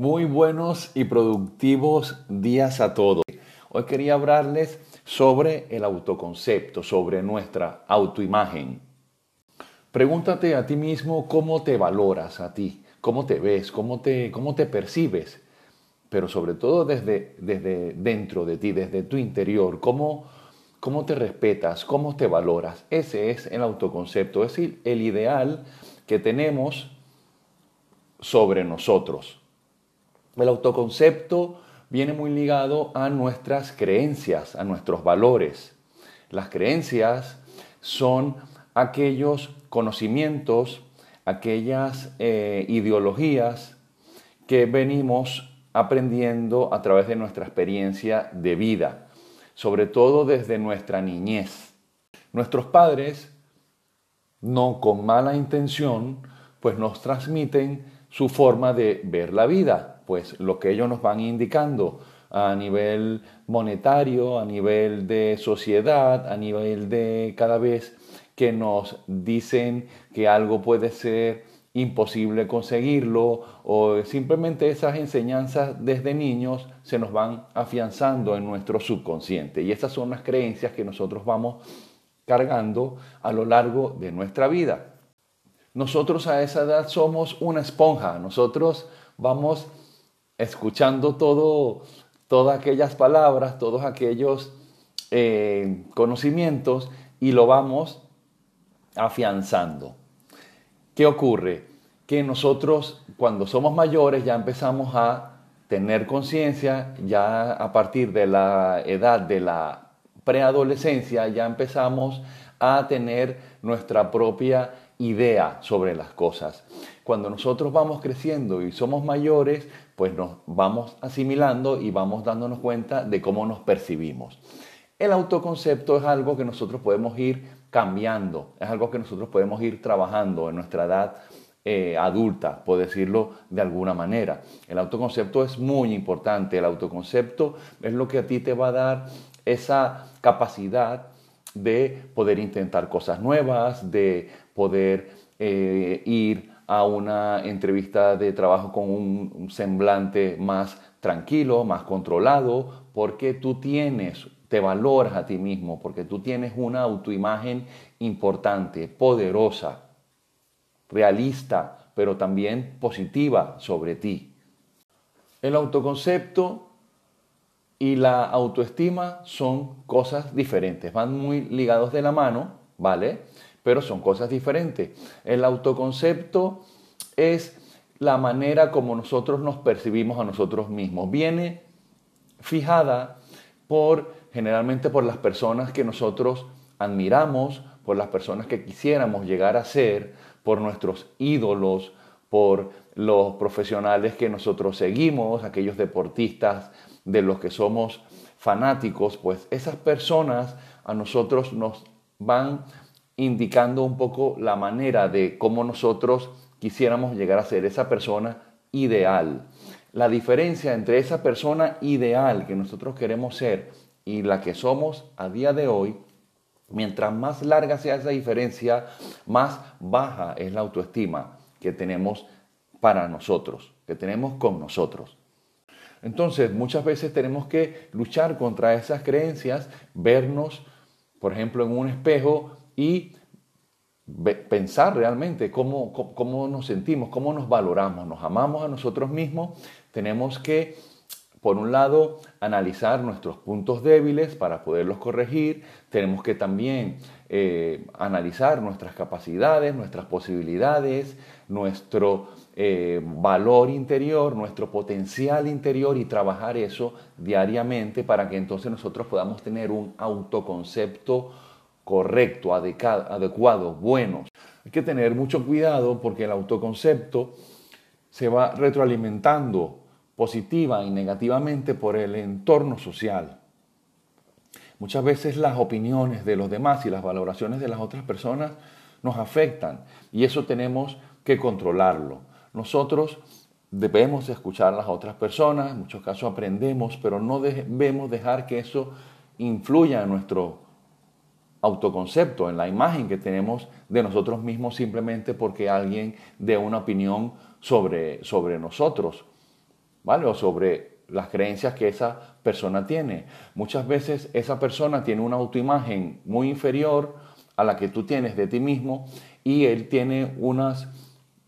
Muy buenos y productivos días a todos. Hoy quería hablarles sobre el autoconcepto, sobre nuestra autoimagen. Pregúntate a ti mismo cómo te valoras a ti, cómo te ves, cómo te, cómo te percibes, pero sobre todo desde, desde dentro de ti, desde tu interior, cómo, cómo te respetas, cómo te valoras. Ese es el autoconcepto, es el ideal que tenemos sobre nosotros. El autoconcepto viene muy ligado a nuestras creencias, a nuestros valores. Las creencias son aquellos conocimientos, aquellas eh, ideologías que venimos aprendiendo a través de nuestra experiencia de vida, sobre todo desde nuestra niñez. Nuestros padres, no con mala intención, pues nos transmiten su forma de ver la vida, pues lo que ellos nos van indicando a nivel monetario, a nivel de sociedad, a nivel de cada vez que nos dicen que algo puede ser imposible conseguirlo o simplemente esas enseñanzas desde niños se nos van afianzando en nuestro subconsciente y estas son las creencias que nosotros vamos cargando a lo largo de nuestra vida. Nosotros a esa edad somos una esponja, nosotros vamos escuchando todo, todas aquellas palabras, todos aquellos eh, conocimientos y lo vamos afianzando. ¿Qué ocurre? Que nosotros cuando somos mayores ya empezamos a tener conciencia, ya a partir de la edad de la preadolescencia ya empezamos a tener nuestra propia idea sobre las cosas. Cuando nosotros vamos creciendo y somos mayores, pues nos vamos asimilando y vamos dándonos cuenta de cómo nos percibimos. El autoconcepto es algo que nosotros podemos ir cambiando, es algo que nosotros podemos ir trabajando en nuestra edad eh, adulta, por decirlo de alguna manera. El autoconcepto es muy importante, el autoconcepto es lo que a ti te va a dar esa capacidad de poder intentar cosas nuevas, de poder eh, ir a una entrevista de trabajo con un semblante más tranquilo, más controlado, porque tú tienes, te valoras a ti mismo, porque tú tienes una autoimagen importante, poderosa, realista, pero también positiva sobre ti. El autoconcepto y la autoestima son cosas diferentes, van muy ligados de la mano, ¿vale? Pero son cosas diferentes. El autoconcepto es la manera como nosotros nos percibimos a nosotros mismos. Viene fijada por generalmente por las personas que nosotros admiramos, por las personas que quisiéramos llegar a ser, por nuestros ídolos, por los profesionales que nosotros seguimos, aquellos deportistas de los que somos fanáticos, pues esas personas a nosotros nos van indicando un poco la manera de cómo nosotros quisiéramos llegar a ser esa persona ideal. La diferencia entre esa persona ideal que nosotros queremos ser y la que somos a día de hoy, mientras más larga sea esa diferencia, más baja es la autoestima que tenemos para nosotros, que tenemos con nosotros. Entonces, muchas veces tenemos que luchar contra esas creencias, vernos, por ejemplo, en un espejo y pensar realmente cómo, cómo, nos sentimos, cómo nos valoramos, nos amamos a nosotros mismos, tenemos que, por un lado, analizar nuestros puntos débiles para poderlos corregir, tenemos que también eh, analizar nuestras capacidades, nuestras posibilidades, nuestro eh, valor interior, nuestro potencial interior y trabajar eso diariamente para que entonces nosotros podamos tener un autoconcepto correcto, adecuado, bueno. Hay que tener mucho cuidado porque el autoconcepto se va retroalimentando positiva y negativamente por el entorno social. Muchas veces las opiniones de los demás y las valoraciones de las otras personas nos afectan y eso tenemos que controlarlo. Nosotros debemos escuchar a las otras personas, en muchos casos aprendemos, pero no debemos dejar que eso influya en nuestro autoconcepto, en la imagen que tenemos de nosotros mismos simplemente porque alguien dé una opinión sobre, sobre nosotros. ¿Vale? O sobre las creencias que esa persona tiene. Muchas veces esa persona tiene una autoimagen muy inferior a la que tú tienes de ti mismo y él tiene unas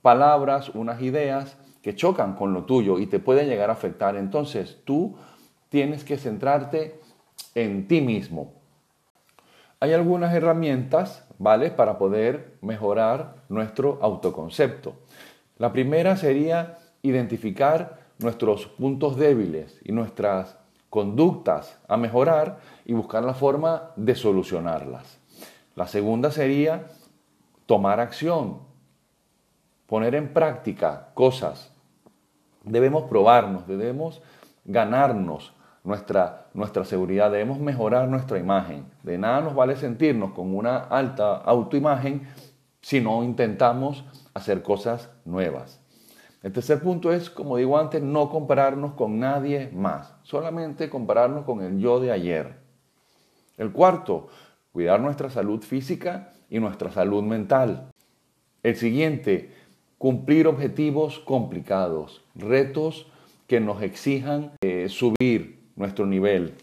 palabras, unas ideas que chocan con lo tuyo y te pueden llegar a afectar. Entonces tú tienes que centrarte en ti mismo. Hay algunas herramientas, ¿vale? Para poder mejorar nuestro autoconcepto. La primera sería identificar nuestros puntos débiles y nuestras conductas a mejorar y buscar la forma de solucionarlas. La segunda sería tomar acción, poner en práctica cosas. Debemos probarnos, debemos ganarnos nuestra, nuestra seguridad, debemos mejorar nuestra imagen. De nada nos vale sentirnos con una alta autoimagen si no intentamos hacer cosas nuevas. El tercer punto es, como digo antes, no compararnos con nadie más, solamente compararnos con el yo de ayer. El cuarto, cuidar nuestra salud física y nuestra salud mental. El siguiente, cumplir objetivos complicados, retos que nos exijan eh, subir nuestro nivel.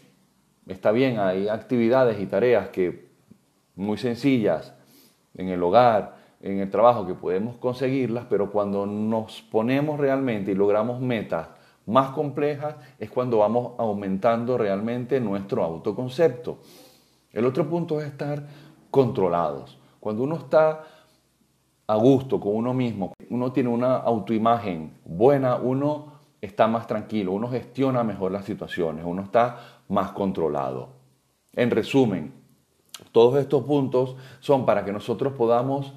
Está bien, hay actividades y tareas que muy sencillas en el hogar, en el trabajo que podemos conseguirlas, pero cuando nos ponemos realmente y logramos metas más complejas es cuando vamos aumentando realmente nuestro autoconcepto. El otro punto es estar controlados. Cuando uno está a gusto con uno mismo, uno tiene una autoimagen buena, uno está más tranquilo, uno gestiona mejor las situaciones, uno está más controlado. En resumen, todos estos puntos son para que nosotros podamos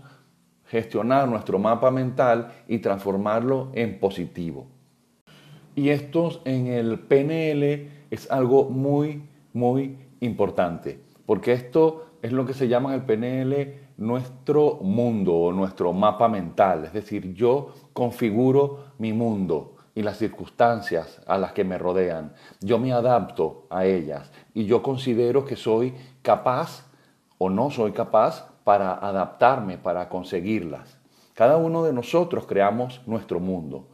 gestionar nuestro mapa mental y transformarlo en positivo. Y esto en el PNL es algo muy, muy importante, porque esto es lo que se llama en el PNL nuestro mundo o nuestro mapa mental, es decir, yo configuro mi mundo y las circunstancias a las que me rodean, yo me adapto a ellas y yo considero que soy capaz o no soy capaz para adaptarme, para conseguirlas. Cada uno de nosotros creamos nuestro mundo.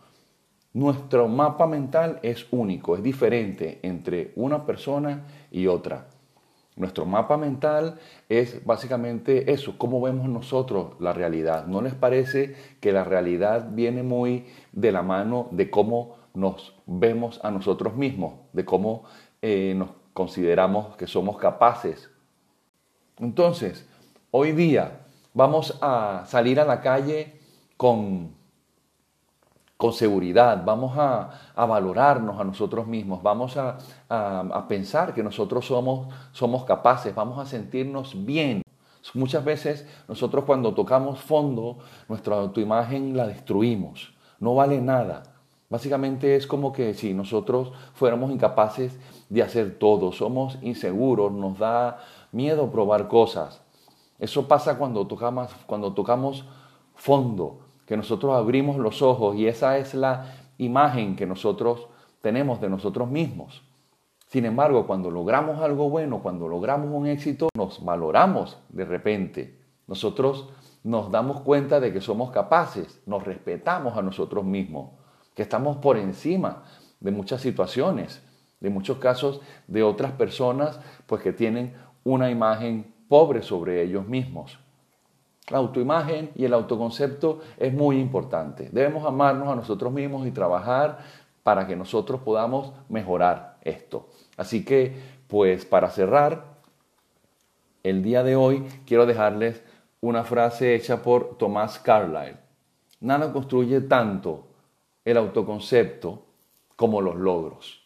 Nuestro mapa mental es único, es diferente entre una persona y otra. Nuestro mapa mental es básicamente eso, cómo vemos nosotros la realidad. ¿No les parece que la realidad viene muy de la mano de cómo nos vemos a nosotros mismos, de cómo eh, nos consideramos que somos capaces? Entonces, Hoy día vamos a salir a la calle con, con seguridad, vamos a, valorarnos a nosotros mismos, vamos a, pensar que nosotros somos, somos capaces, vamos a sentirnos bien. Muchas veces nosotros cuando tocamos fondo, nuestra autoimagen la destruimos, no vale nada. Básicamente es como que si nosotros fuéramos incapaces de hacer todo, somos inseguros, nos da miedo probar cosas. Eso pasa cuando tocamos, cuando tocamos fondo, que nosotros abrimos los ojos y esa es la imagen que nosotros tenemos de nosotros mismos. Sin embargo, cuando logramos algo bueno, cuando logramos un éxito, nos valoramos de repente. Nosotros nos damos cuenta de que somos capaces, nos respetamos a nosotros mismos, que estamos por encima de muchas situaciones, de muchos casos de otras personas, pues que tienen una imagen pobres sobre ellos mismos. La autoimagen y el autoconcepto es muy importante. Debemos amarnos a nosotros mismos y trabajar para que nosotros podamos mejorar esto. Así que, pues para cerrar, el día de hoy quiero dejarles una frase hecha por Tomás Carlyle. Nada construye tanto el autoconcepto como los logros.